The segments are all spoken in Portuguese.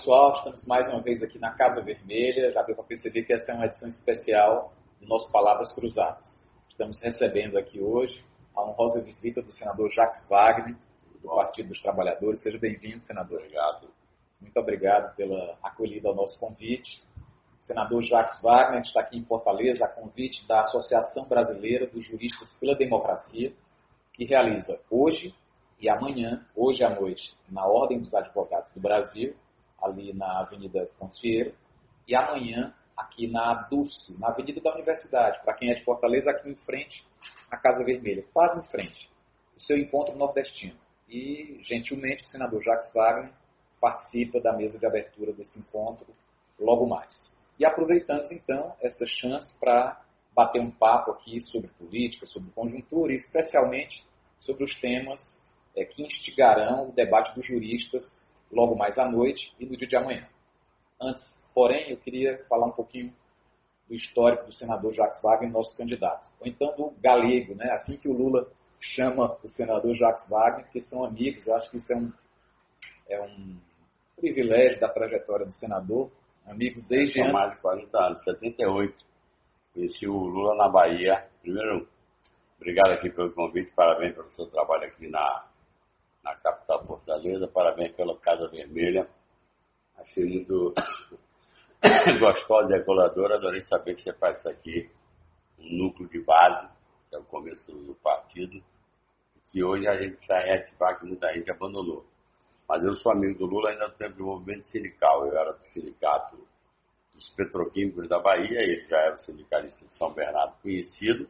pessoal, estamos mais uma vez aqui na Casa Vermelha. Já deu para perceber que essa é uma edição especial do nosso Palavras Cruzadas. Estamos recebendo aqui hoje a honrosa visita do senador Jacques Wagner, Partido dos Trabalhadores. Seja bem-vindo, senador. Obrigado. Muito obrigado pela acolhida ao nosso convite. O senador Jacques Wagner está aqui em Fortaleza a convite da Associação Brasileira dos Juristas pela Democracia, que realiza hoje e amanhã, hoje à noite, na Ordem dos Advogados do Brasil, ali na Avenida Frontier, e amanhã aqui na Dulce, na Avenida da Universidade, para quem é de Fortaleza, aqui em frente à Casa Vermelha, quase em frente, o seu encontro nordestino. E, gentilmente, o senador Jacques Wagner participa da mesa de abertura desse encontro logo mais. E aproveitamos, então, essa chance para bater um papo aqui sobre política, sobre conjuntura e, especialmente, sobre os temas é, que instigarão o debate dos juristas logo mais à noite e no dia de amanhã. Antes, porém, eu queria falar um pouquinho do histórico do senador Jacques Wagner, nosso candidato. Ou então do galego, né? assim que o Lula chama o senador Jacques Wagner, porque são amigos. Eu acho que isso é um, é um privilégio da trajetória do senador. Amigos desde São mais de 40 anos, 78. Conheci o Lula na Bahia. Primeiro, obrigado aqui pelo convite, parabéns pelo seu trabalho aqui na, na capital Fortaleza. Parabéns pela Casa Vermelha. Achei muito gostosa e acolhedora. Adorei saber que você faz isso aqui, um núcleo de base, que é o começo do partido, que hoje a gente está reativar que muita gente abandonou. Mas eu sou amigo do Lula ainda no tempo do movimento sindical. Eu era do sindicato dos petroquímicos da Bahia, ele já era sindicalista de São Bernardo conhecido.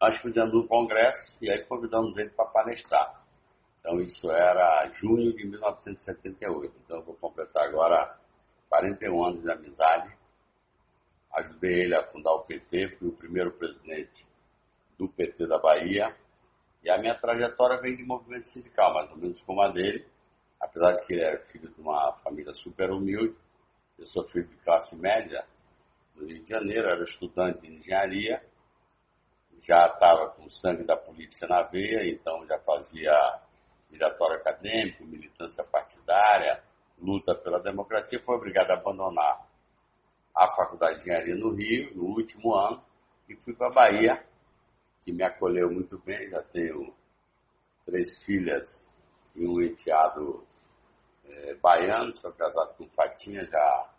Nós fizemos um congresso e aí convidamos ele para palestrar. Então isso era junho de 1978. Então eu vou completar agora 41 anos de amizade. Ajudei ele a fundar o PT, fui o primeiro presidente do PT da Bahia. E a minha trajetória vem de movimento sindical, mais ou menos como a dele. Apesar de que ele é filho de uma família super humilde, eu sou filho de classe média no Rio de Janeiro, era estudante de engenharia, já estava com sangue da política na veia, então já fazia diretório acadêmico, militância partidária, luta pela democracia, foi obrigado a abandonar a Faculdade de Engenharia no Rio, no último ano, e fui para a Bahia, que me acolheu muito bem, já tenho três filhas e um enteado é, baiano, sou casado com Fatinha já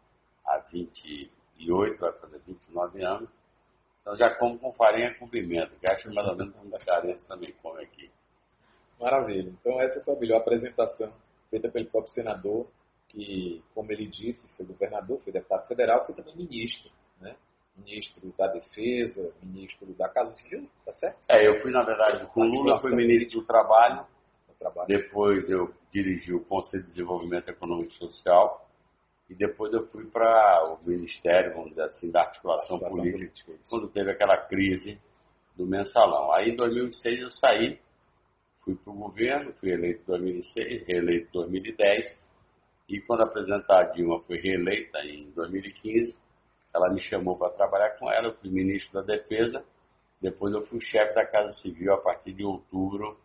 há 28, vai fazer 29 anos. Então já como com farinha com pimenta, que acho mais ou menos uma carência também come aqui. Maravilha. Então essa foi a melhor apresentação feita pelo próprio senador, que, como ele disse, foi governador, foi deputado federal, foi também ministro, né? Ministro da Defesa, ministro da Casa Civil, tá certo? É, eu fui, na verdade, com Lula, fui ministro do Trabalho, trabalho. depois eu dirigi o Conselho de Desenvolvimento Econômico e Social, e depois eu fui para o Ministério, vamos dizer assim, da Articulação, Articulação Política, política, quando teve aquela crise do mensalão. Aí em 2006 eu saí, fui para o governo, fui eleito em 2006, reeleito em 2010, e quando a Dilma foi reeleita em 2015, ela me chamou para trabalhar com ela, eu fui ministro da Defesa, depois eu fui chefe da Casa Civil a partir de outubro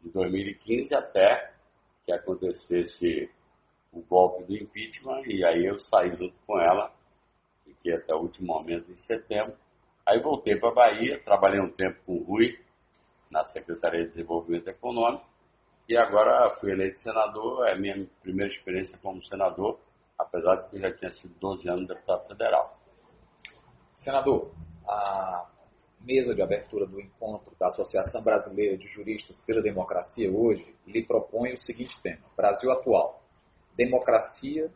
de 2015 até que acontecesse o golpe do impeachment, e aí eu saí junto com ela, fiquei até o último momento em setembro. Aí voltei para a Bahia, trabalhei um tempo com o Rui, na Secretaria de Desenvolvimento Econômico, e agora fui eleito senador, é a minha primeira experiência como senador, apesar de que eu já tinha sido 12 anos deputado federal. Senador, a mesa de abertura do encontro da Associação Brasileira de Juristas pela Democracia hoje lhe propõe o seguinte tema: Brasil atual, democracia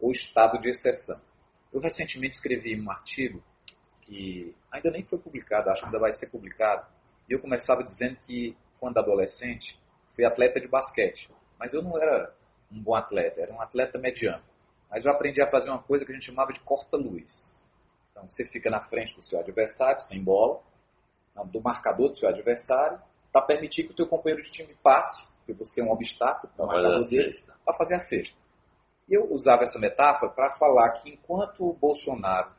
ou estado de exceção. Eu recentemente escrevi um artigo que ainda nem foi publicado, acho que ainda vai ser publicado, e eu começava dizendo que quando adolescente fui atleta de basquete, mas eu não era um bom atleta, era um atleta mediano. Mas eu aprendi a fazer uma coisa que a gente chamava de corta-luz. Então, você fica na frente do seu adversário, sem bola, do marcador do seu adversário, para permitir que o teu companheiro de time passe porque você é um obstáculo para o marcador dele, para fazer a sexta. E eu usava essa metáfora para falar que enquanto o Bolsonaro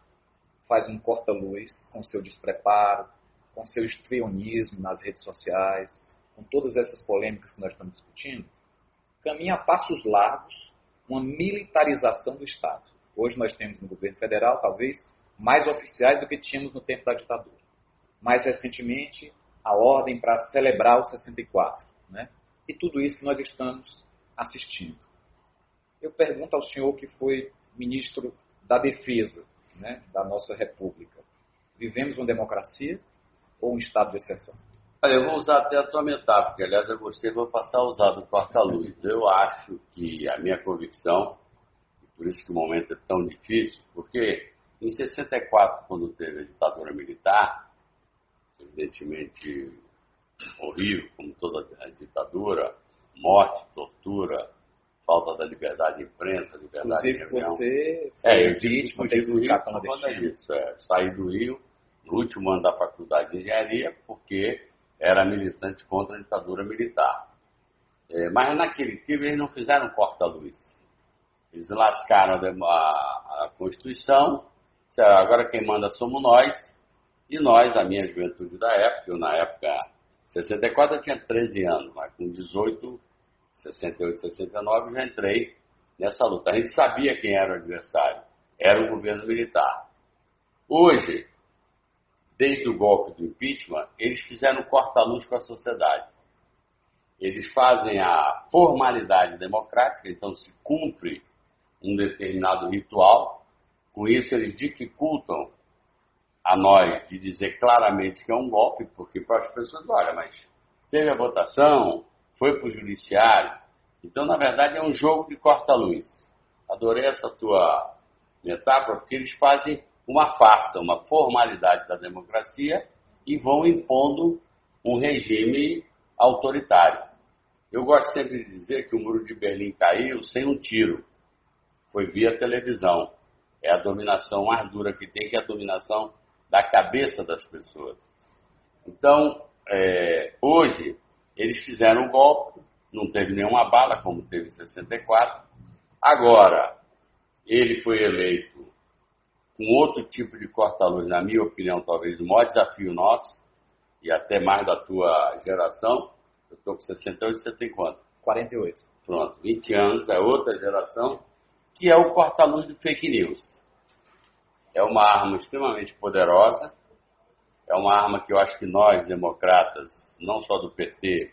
faz um corta-luz com seu despreparo, com seu estrionismo nas redes sociais, com todas essas polêmicas que nós estamos discutindo, caminha a passos largos uma militarização do Estado. Hoje nós temos no governo federal, talvez, mais oficiais do que tínhamos no tempo da ditadura. Mais recentemente, a ordem para celebrar o 64. Né? E tudo isso nós estamos assistindo. Eu pergunto ao senhor que foi ministro da Defesa né, da nossa República. Vivemos uma democracia ou um estado de exceção? Olha, eu vou usar até a tua metáfora, porque aliás eu gostei, vou passar a usar do corta-luz. Eu acho que a minha convicção, e por isso que o momento é tão difícil, porque em 64, quando teve a ditadura militar, evidentemente horrível, como toda a ditadura, morte, tortura, falta da liberdade de imprensa, liberdade Inclusive, de reunião. você é, eu tive que fugir do Rio por conta disso. É, saí do Rio no último ano da faculdade de engenharia, porque era militante contra a ditadura militar. É, mas naquele tempo eles não fizeram corta-luz. Eles lascaram a, a, a Constituição, agora quem manda somos nós, e nós, a minha juventude da época, eu na época, 64 eu tinha 13 anos, mas com 18, 68, 69 já entrei nessa luta. A gente sabia quem era o adversário, era o governo militar. Hoje, desde o golpe do impeachment, eles fizeram corta-luz com a sociedade. Eles fazem a formalidade democrática, então se cumpre um determinado ritual. Com isso, eles dificultam a nós de dizer claramente que é um golpe, porque para as pessoas, olha, mas teve a votação, foi para o judiciário. Então, na verdade, é um jogo de corta-luz. Adorei essa tua metáfora, porque eles fazem uma farsa, uma formalidade da democracia e vão impondo um regime autoritário. Eu gosto sempre de dizer que o muro de Berlim caiu sem um tiro. Foi via televisão. É a dominação mais dura que tem, que é a dominação da cabeça das pessoas. Então, é, hoje, eles fizeram um golpe, não teve nenhuma bala, como teve em 64. Agora, ele foi eleito com outro tipo de corta-luz, na minha opinião, talvez o maior desafio nosso, e até mais da tua geração. Eu estou com 68, você tem quanto? 48. Pronto, 20 anos, é outra geração, que é o corta-luz do fake news. É uma arma extremamente poderosa, é uma arma que eu acho que nós, democratas, não só do PT,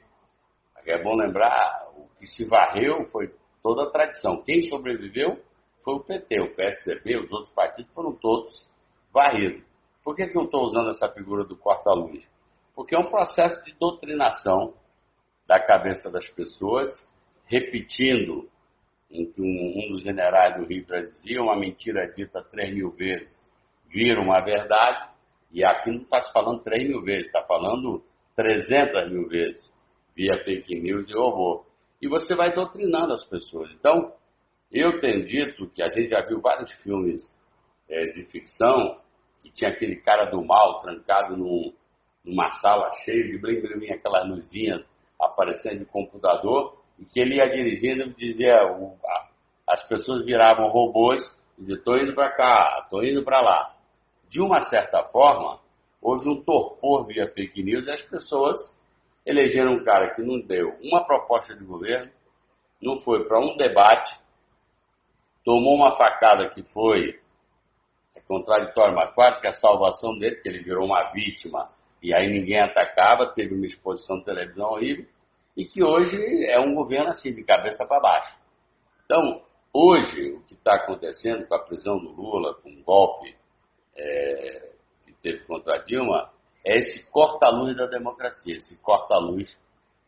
é bom lembrar, o que se varreu foi toda a tradição. Quem sobreviveu foi o PT, o PSDB, os outros partidos foram todos varridos. Por que, que eu estou usando essa figura do corta-luz? Porque é um processo de doutrinação da cabeça das pessoas, repetindo em que um, um dos generais do Rio dizia, uma mentira dita três mil vezes vira uma verdade, e aqui não está se falando três mil vezes, está falando trezentas mil vezes via fake news e horror. E você vai doutrinando as pessoas. Então, eu tenho dito que a gente já viu vários filmes é, de ficção que tinha aquele cara do mal trancado num, numa sala cheia de blim blim aquelas luzinhas aparecendo de computador, e que ele ia dirigindo dizia, as pessoas viravam robôs diziam, estou indo para cá, estou indo para lá. De uma certa forma, houve um torpor via fake news e as pessoas elegeram um cara que não deu uma proposta de governo, não foi para um debate, tomou uma facada que foi é contraditória, mas quase que a salvação dele, que ele virou uma vítima e aí ninguém atacava, teve uma exposição de televisão horrível, e que hoje é um governo assim, de cabeça para baixo. Então, hoje, o que está acontecendo com a prisão do Lula, com o golpe é, que teve contra a Dilma, é esse corta-luz da democracia, esse corta-luz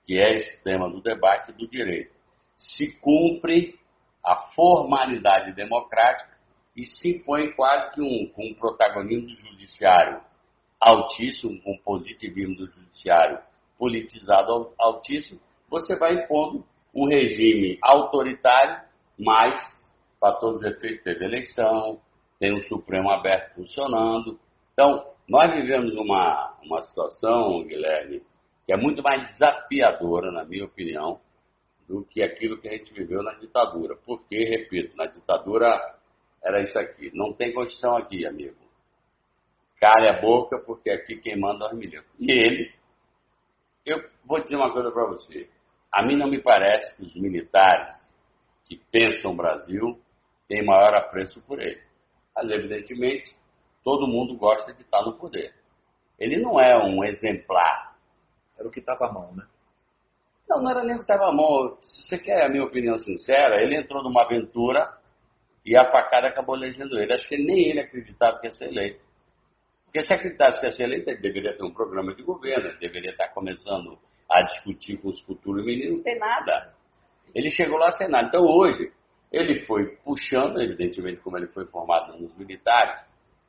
que é esse tema do debate do direito. Se cumpre a formalidade democrática e se impõe quase que um, com um protagonismo do judiciário altíssimo, com um positivismo do judiciário politizado altíssimo, você vai impondo um regime autoritário, mas, para todos os efeitos, teve eleição, tem o Supremo aberto funcionando. Então, nós vivemos uma, uma situação, Guilherme, que é muito mais desafiadora, na minha opinião, do que aquilo que a gente viveu na ditadura. Porque, repito, na ditadura era isso aqui. Não tem Constituição aqui, amigo. Cale a boca, porque aqui quem manda é milhões. E ele, eu vou dizer uma coisa para você. A mim não me parece que os militares que pensam o Brasil têm maior apreço por ele. Mas, evidentemente, todo mundo gosta de estar no poder. Ele não é um exemplar. Era o que estava à mão, né? Não, não era nem o que estava à mão. Se você quer a minha opinião sincera, ele entrou numa aventura e a facada acabou elegendo ele. Acho que nem ele acreditava que ia ser eleito. Porque se acreditasse que ia ser eleito, ele deveria ter um programa de governo, ele deveria estar começando a discutir com os futuros ministros. Não tem nada. Ele chegou lá sem nada. Então hoje, ele foi puxando, evidentemente, como ele foi formado nos militares,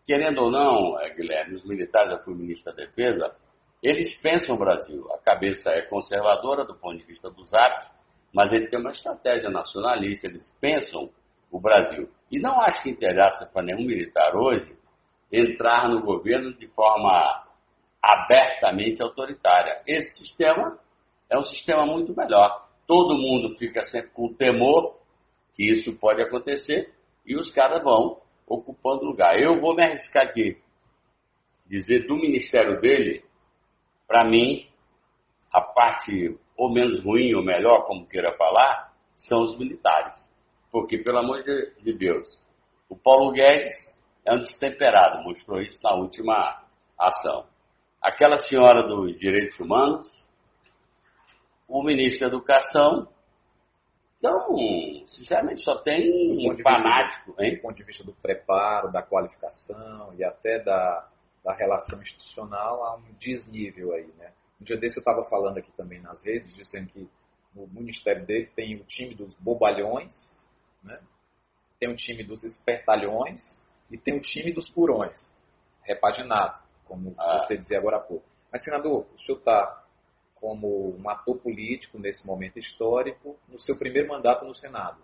querendo ou não, é, Guilherme, os militares, eu fui ministro da Defesa, eles pensam o Brasil. A cabeça é conservadora do ponto de vista dos hábitos, mas ele tem uma estratégia nacionalista, eles pensam o Brasil. E não acho que interessa para nenhum militar hoje entrar no governo de forma abertamente autoritária. Esse sistema é um sistema muito melhor. Todo mundo fica sempre com temor que isso pode acontecer e os caras vão ocupando lugar. Eu vou me arriscar aqui, dizer do ministério dele, para mim, a parte ou menos ruim ou melhor, como queira falar, são os militares. Porque, pelo amor de Deus, o Paulo Guedes é um destemperado, mostrou isso na última ação. Aquela senhora dos direitos humanos, o ministro da Educação, então, sinceramente, só tem um fanático. Do, hein? Do ponto de vista do preparo, da qualificação e até da, da relação institucional, há um desnível aí, né? Um dia desse eu estava falando aqui também nas redes, dizendo que no ministério dele tem o time dos bobalhões, né? tem o time dos espertalhões e tem o time dos purões, repaginado, como ah. você dizia agora há pouco. Mas, senador, o senhor está como um ator político nesse momento histórico, no seu primeiro mandato no Senado.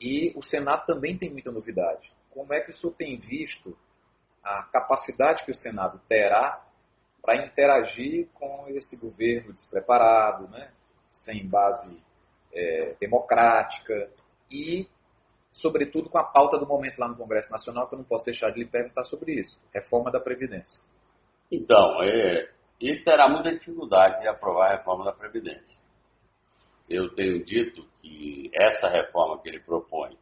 E o Senado também tem muita novidade. Como é que o senhor tem visto a capacidade que o Senado terá para interagir com esse governo despreparado, né? sem base é, democrática e, sobretudo, com a pauta do momento lá no Congresso Nacional, que eu não posso deixar de lhe perguntar sobre isso: reforma da Previdência. Então, é, e terá muita dificuldade de aprovar a reforma da Previdência. Eu tenho dito que essa reforma que ele propõe,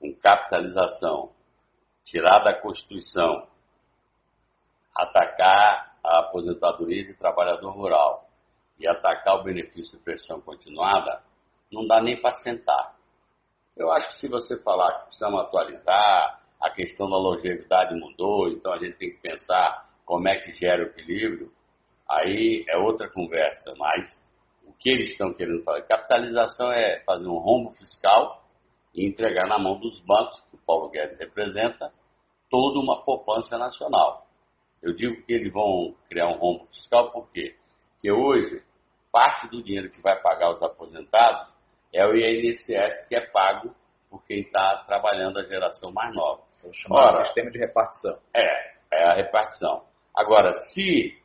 com capitalização, tirar da Constituição, atacar a aposentadoria de trabalhador rural e atacar o benefício de pensão continuada, não dá nem para sentar. Eu acho que se você falar que precisamos atualizar, a questão da longevidade mudou, então a gente tem que pensar como é que gera o equilíbrio, aí é outra conversa, mas o que eles estão querendo fazer? Capitalização é fazer um rombo fiscal e entregar na mão dos bancos, que o Paulo Guedes representa, toda uma poupança nacional. Eu digo que eles vão criar um rombo fiscal por quê? Porque hoje, parte do dinheiro que vai pagar os aposentados é o INSS que é pago por quem está trabalhando a geração mais nova. É o chamado sistema de repartição. É, é a repartição. Agora, se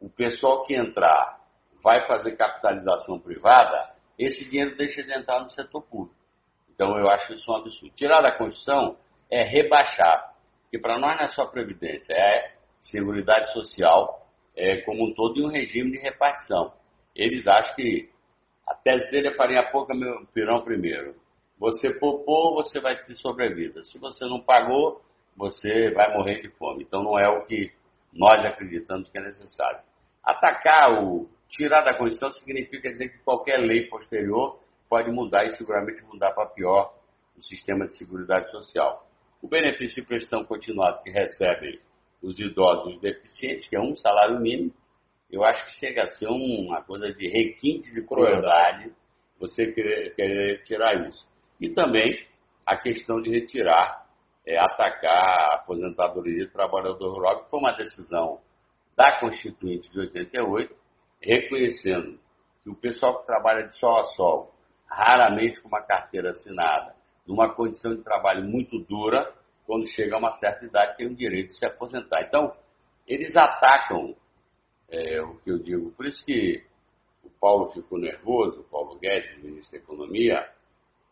o pessoal que entrar vai fazer capitalização privada, esse dinheiro deixa de entrar no setor público. Então eu acho isso um absurdo. Tirar da Constituição é rebaixar, porque para nós não é só Previdência, é Seguridade Social é, como um todo e um regime de repartição. Eles acham que a tese dele é farinha pouca, meu pirão primeiro. Você poupou, você vai ter sobrevida. Se você não pagou, você vai morrer de fome. Então não é o que nós acreditamos que é necessário. Atacar o tirar da Constituição significa dizer que qualquer lei posterior pode mudar e seguramente mudar para pior o sistema de seguridade social. O benefício de prestação continuada que recebem os idosos deficientes, que é um salário mínimo, eu acho que chega a ser uma coisa de requinte de crueldade você querer, querer tirar isso. E também a questão de retirar, é, atacar a aposentadoria de trabalhador rural, que foi uma decisão da Constituinte de 88, reconhecendo que o pessoal que trabalha de sol a sol, raramente com uma carteira assinada, numa condição de trabalho muito dura, quando chega a uma certa idade, tem o direito de se aposentar. Então, eles atacam é, o que eu digo. Por isso que o Paulo ficou nervoso, o Paulo Guedes, ministro da Economia,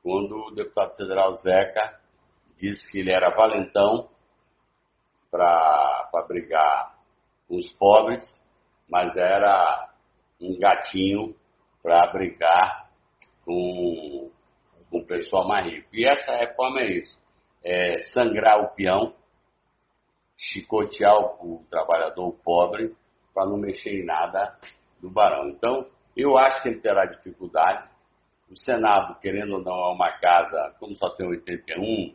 quando o deputado federal Zeca disse que ele era valentão para brigar com os pobres, mas era um gatinho para brigar com, com o pessoal mais rico. E essa reforma é isso: é sangrar o peão, chicotear o, o trabalhador pobre para não mexer em nada do barão. Então, eu acho que ele terá dificuldade. O Senado, querendo ou não, é uma casa, como só tem 81,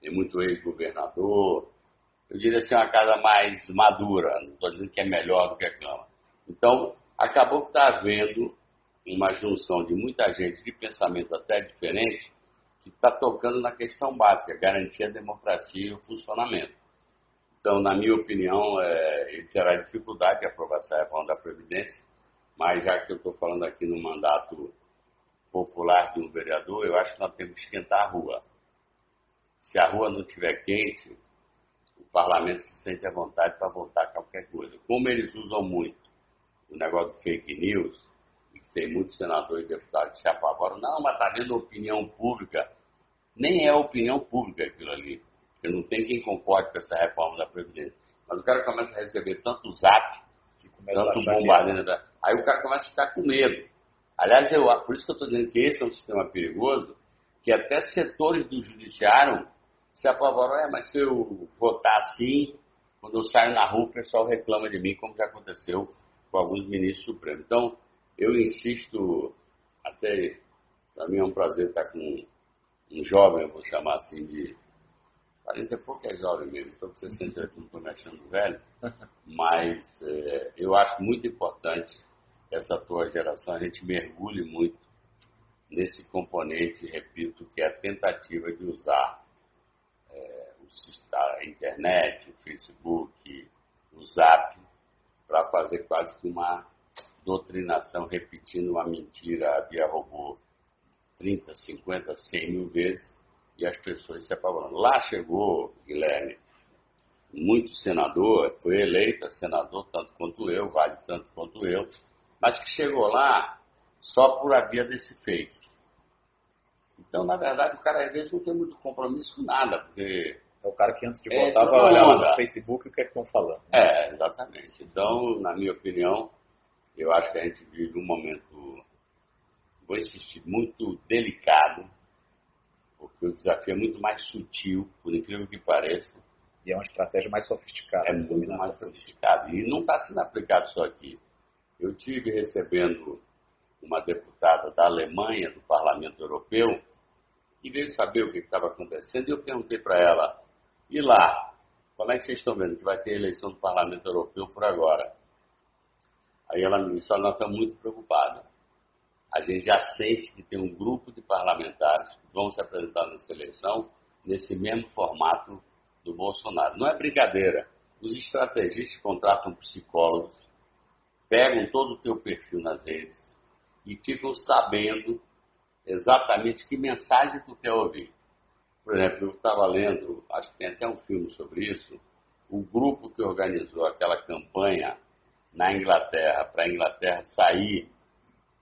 tem muito ex-governador, eu diria assim, uma casa mais madura, não estou dizendo que é melhor do que a Câmara. Então, acabou que está havendo uma junção de muita gente de pensamento até diferente, que está tocando na questão básica, garantir a democracia e o funcionamento. Então, na minha opinião, é, ele terá dificuldade de aprovar essa reforma da Previdência, mas já que eu estou falando aqui no mandato popular de um vereador, eu acho que nós temos que esquentar a rua. Se a rua não estiver quente, o parlamento se sente à vontade para votar qualquer coisa. Como eles usam muito o negócio do fake news, e tem muitos senadores e deputados que se apavoram, não, mas está vendo opinião pública. Nem é opinião pública aquilo ali. Porque não tem quem concorde com essa reforma da Previdência. Mas o cara começa a receber tanto zap, tanto bombardeio, é. aí o cara começa a ficar com medo. Aliás, eu, por isso que eu estou dizendo que esse é um sistema perigoso, que até setores do judiciário se apavoram. É, mas se eu votar assim, quando eu saio na rua, o pessoal reclama de mim, como já aconteceu com alguns ministros supremos. Então, eu insisto, até para mim é um prazer estar com um jovem, eu vou chamar assim de 40 e pouco é jovem mesmo, estou com 60 anos, não estou me achando velho, mas é, eu acho muito importante essa tua geração, a gente mergulhe muito nesse componente, repito, que é a tentativa de usar é, a internet, o Facebook, o Zap, para fazer quase que uma doutrinação, repetindo uma mentira via robô 30, 50, 100 mil vezes e as pessoas se apavoram. Lá chegou, Guilherme, muito senador, foi eleito senador tanto quanto eu, vale tanto quanto eu, mas que chegou lá só por a via desse fake. Então, na verdade, o cara às vezes não tem muito compromisso com nada, porque é o cara que antes de é, votar vai olhar no Facebook o que é que estão falando. É, exatamente. Então, na minha opinião, eu acho que a gente vive um momento, vou insistir, muito delicado, porque o desafio é muito mais sutil, por incrível que pareça. E é uma estratégia mais sofisticada. É muito mais sofisticada. E não está sendo aplicado só aqui. Eu tive recebendo uma deputada da Alemanha, do Parlamento Europeu, que veio saber o que estava acontecendo, e eu perguntei para ela, e lá, como é que vocês estão vendo que vai ter eleição do Parlamento Europeu por agora? Aí ela me disse, nós estamos muito preocupados. A gente já sente que tem um grupo de parlamentares que vão se apresentar nessa eleição nesse mesmo formato do Bolsonaro. Não é brincadeira. Os estrategistas contratam psicólogos, pegam todo o teu perfil nas redes e ficam sabendo exatamente que mensagem tu quer ouvir. Por exemplo, eu estava lendo, acho que tem até um filme sobre isso, o grupo que organizou aquela campanha na Inglaterra, para a Inglaterra sair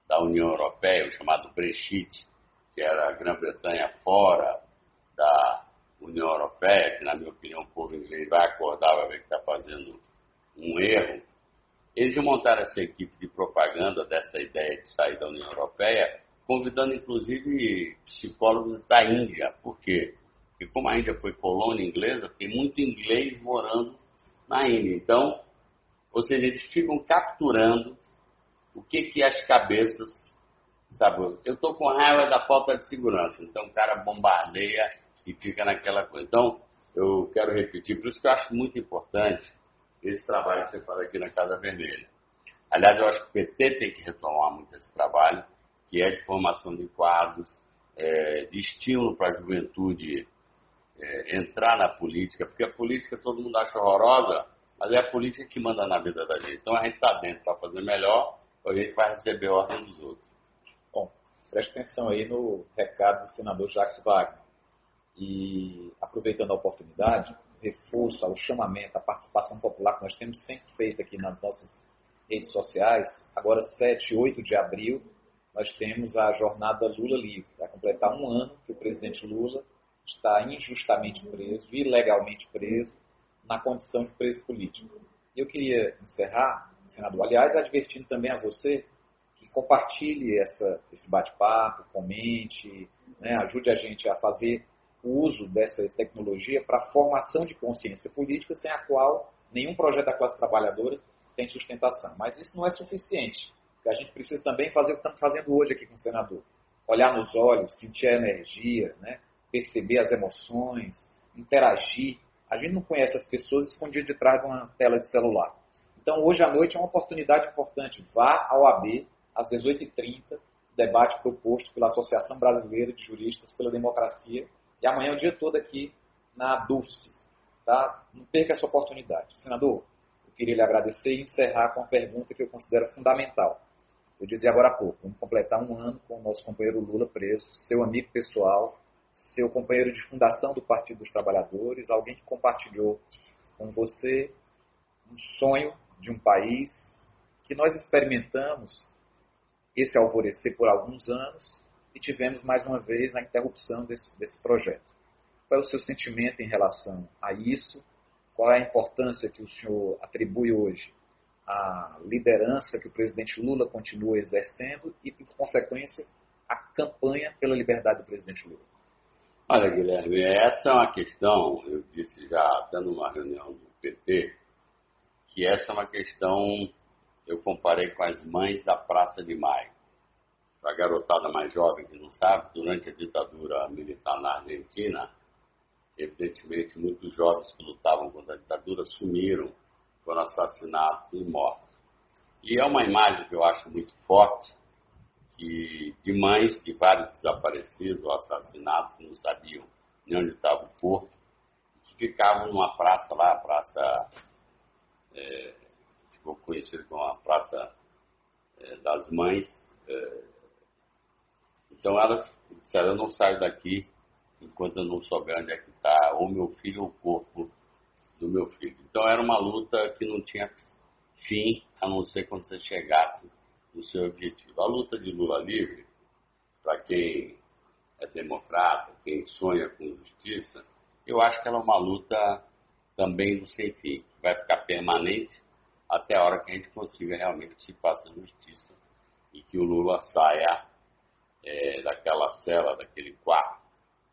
da União Europeia, o chamado Brexit, que era a Grã-Bretanha fora da União Europeia, que na minha opinião o povo inglês vai acordar, vai ver que está fazendo um erro. Eles montaram essa equipe de propaganda dessa ideia de sair da União Europeia convidando inclusive psicólogos da Índia. Por quê? Porque como a Índia foi colônia inglesa, tem muito inglês morando na Índia. Então, ou seja, eles ficam capturando o que que as cabeças, sabe? Eu estou com raiva da falta de segurança, então o cara bombardeia e fica naquela coisa. Então, eu quero repetir, por isso que eu acho muito importante esse trabalho que você fala aqui na Casa Vermelha. Aliás, eu acho que o PT tem que retomar muito esse trabalho, que é de formação de quadros, é, de estímulo para a juventude é, entrar na política, porque a política todo mundo acha horrorosa, mas é a política que manda na vida da gente. Então a gente está dentro para fazer melhor, ou a gente vai receber ordem dos outros. Bom, preste atenção aí no recado do senador Jacques Wagner. E aproveitando a oportunidade, reforço o chamamento, a participação popular que nós temos sempre feito aqui nas nossas redes sociais, agora 7 e 8 de abril, nós temos a jornada Lula Livre. Vai completar um ano que o presidente Lula está injustamente preso, ilegalmente preso, na condição de preso político. Eu queria encerrar, senador, aliás, advertindo também a você que compartilhe essa, esse bate-papo, comente, né, ajude a gente a fazer o uso dessa tecnologia para formação de consciência política, sem a qual nenhum projeto da classe trabalhadora tem sustentação. Mas isso não é suficiente. A gente precisa também fazer o que estamos fazendo hoje aqui com o senador. Olhar nos olhos, sentir a energia, né? perceber as emoções, interagir. A gente não conhece as pessoas escondidas de trás de uma tela de celular. Então, hoje à noite é uma oportunidade importante. Vá ao AB, às 18h30, debate proposto pela Associação Brasileira de Juristas pela Democracia. E amanhã o dia todo aqui na Dulce. Tá? Não perca essa oportunidade. Senador, eu queria lhe agradecer e encerrar com uma pergunta que eu considero fundamental. Eu dizia agora há pouco, vamos completar um ano com o nosso companheiro Lula preso, seu amigo pessoal, seu companheiro de fundação do Partido dos Trabalhadores, alguém que compartilhou com você um sonho de um país que nós experimentamos esse alvorecer por alguns anos e tivemos mais uma vez na interrupção desse, desse projeto. Qual é o seu sentimento em relação a isso? Qual é a importância que o senhor atribui hoje à liderança que o presidente Lula continua exercendo e, por consequência, a campanha pela liberdade do presidente Lula? Olha, Guilherme, essa é uma questão, eu disse já até numa reunião do PT, que essa é uma questão, eu comparei com as mães da Praça de Maio. A garotada mais jovem que não sabe, durante a ditadura militar na Argentina, evidentemente muitos jovens que lutavam contra a ditadura sumiram, foram assassinados e mortos. E é uma imagem que eu acho muito forte, que, de mães de vários desaparecidos ou assassinados que não sabiam nem onde estava o corpo, que ficavam numa praça lá, a praça é, ficou conhecida como a Praça é, das Mães. É, então elas disseram, eu não saio daqui enquanto eu não souber onde é que está ou meu filho ou o corpo do meu filho. Então era uma luta que não tinha fim, a não ser quando você chegasse no seu objetivo. A luta de Lula livre, para quem é democrata, quem sonha com justiça, eu acho que ela é uma luta também do sem fim, vai ficar permanente até a hora que a gente consiga realmente que se faça justiça e que o Lula saia é, daquela cela, daquele quarto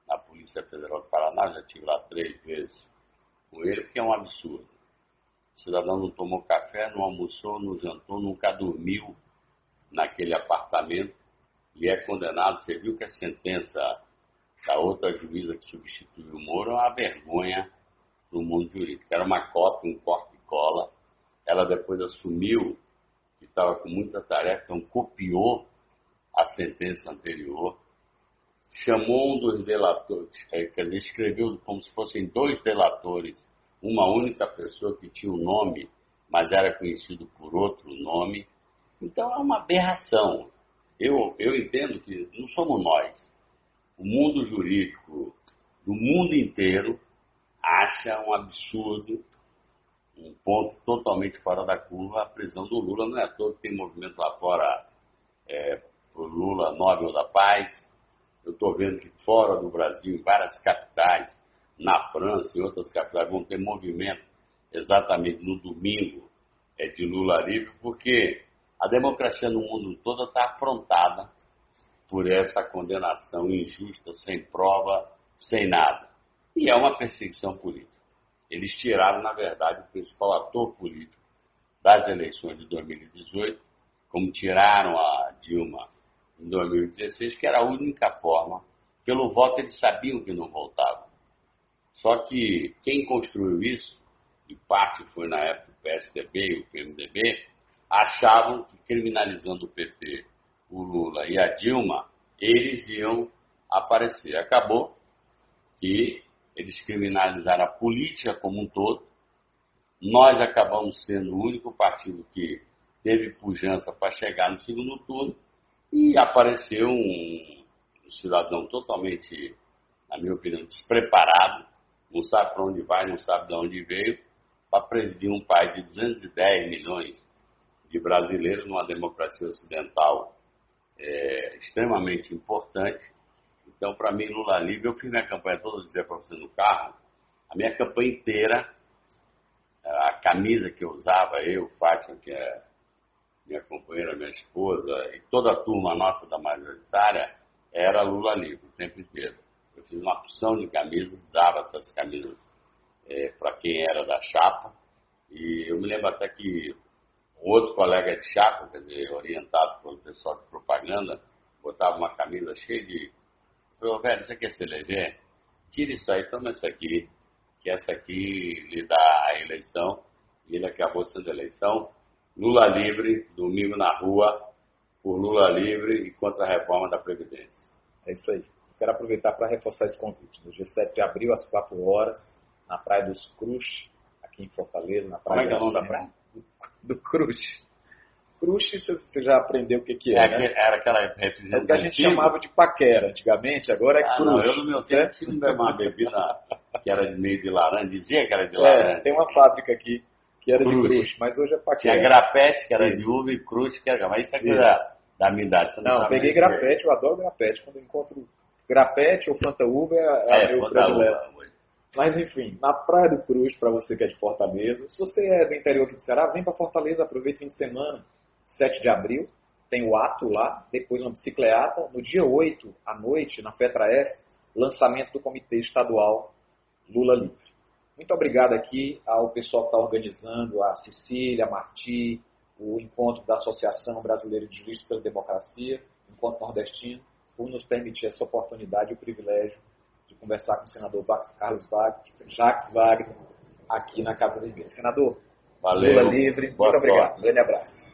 na Polícia Federal do Paraná, já estive lá três vezes com ele, porque é um absurdo. O cidadão não tomou café, não almoçou, não jantou, nunca dormiu, naquele apartamento e é condenado. Você viu que a sentença da outra juíza que substituiu o Moro é uma vergonha para o mundo jurídico. Era uma cópia, um corte e cola. Ela depois assumiu que estava com muita tarefa, então copiou a sentença anterior, chamou um dos delatores, é, quer dizer, escreveu como se fossem dois delatores, uma única pessoa que tinha o um nome, mas era conhecido por outro nome, então é uma aberração. Eu, eu entendo que não somos nós. O mundo jurídico do mundo inteiro acha um absurdo, um ponto totalmente fora da curva, a prisão do Lula. Não é todo tem movimento lá fora é, o Lula Nobel da Paz. Eu estou vendo que fora do Brasil, em várias capitais, na França e outras capitais, vão ter movimento exatamente no domingo é, de Lula livre, porque a democracia no mundo todo está afrontada por essa condenação injusta, sem prova, sem nada. E é uma perseguição política. Eles tiraram, na verdade, o principal ator político das eleições de 2018, como tiraram a Dilma em 2016, que era a única forma. Pelo voto, eles sabiam que não voltavam. Só que quem construiu isso, e parte foi na época o PSDB e o PMDB, achavam que criminalizando o PT, o Lula e a Dilma, eles iam aparecer. Acabou que eles criminalizaram a política como um todo. Nós acabamos sendo o único partido que teve pujança para chegar no segundo turno e apareceu um, cidadão totalmente, na minha opinião, despreparado, não sabe para onde vai, não sabe de onde veio, para presidir um país de 210 milhões de brasileiros numa democracia ocidental é, extremamente importante. Então, para mim, Lula livre, eu fiz minha campanha todo dia para você no carro. A minha campanha inteira, a camisa que eu usava, eu, Fátima, que é minha companheira, minha esposa, e toda a turma nossa da majoritária, era Lula livre o tempo inteiro. Eu fiz uma opção de camisas, dava essas camisas é, para quem era da chapa, e eu me lembro até que outro colega de chapa, quer dizer, orientado pelo pessoal de propaganda, botava uma camisa cheia de. Falei, velho, você quer se eleger? Tira isso aí, toma essa aqui, que essa aqui lhe dá a eleição, e ele acabou sendo eleição. Lula livre, domingo na rua, por Lula livre e contra a reforma da Previdência. É isso aí. Quero aproveitar para reforçar esse convite. No dia 7 de abril, às 4 horas, na Praia dos Cruz, aqui em Fortaleza, na Praia Como é que é o nome da praia? do Cruz. Cruz, você já aprendeu o que, que é, É, né? era aquela refrigerante. É o que a gente antiga. chamava de paquera antigamente, agora é Ah, Cruz. não, eu no meu tempo tinha uma bebida que era de meio de laranja, dizia que era de É, laranja. tem uma fábrica aqui que era de Cruz, mas hoje é Tinha paquera. grapete, que era de Isso. uva, e cruz, que era. Mas isso é coisa da minha idade. Você não, Não, peguei é. grapete, eu adoro grapete. Quando eu encontro grapete ou Fanta Uva, é, é, É, meu predileto. hoje. Mas enfim, na Praia do Cruz, para você que é de Fortaleza, se você é do interior aqui do Ceará, vem para Fortaleza, aproveita o fim de semana, 7 de abril, tem o ato lá, depois uma bicicleta, no dia 8 à noite, na Fetra S, lançamento do Comitê Estadual Lula Livre. Muito obrigado aqui ao pessoal que está organizando, a Cecília, a Marti, o encontro da Associação Brasileira de Juristas pela Democracia, Encontro Nordestino, por nos permitir essa oportunidade e o privilégio de conversar com o senador Carlos Wagner, Jacques Wagner, aqui na Casa Vermelha. Senador, Valeu. Lula livre, Boa muito obrigado. sorte. Grande abraço.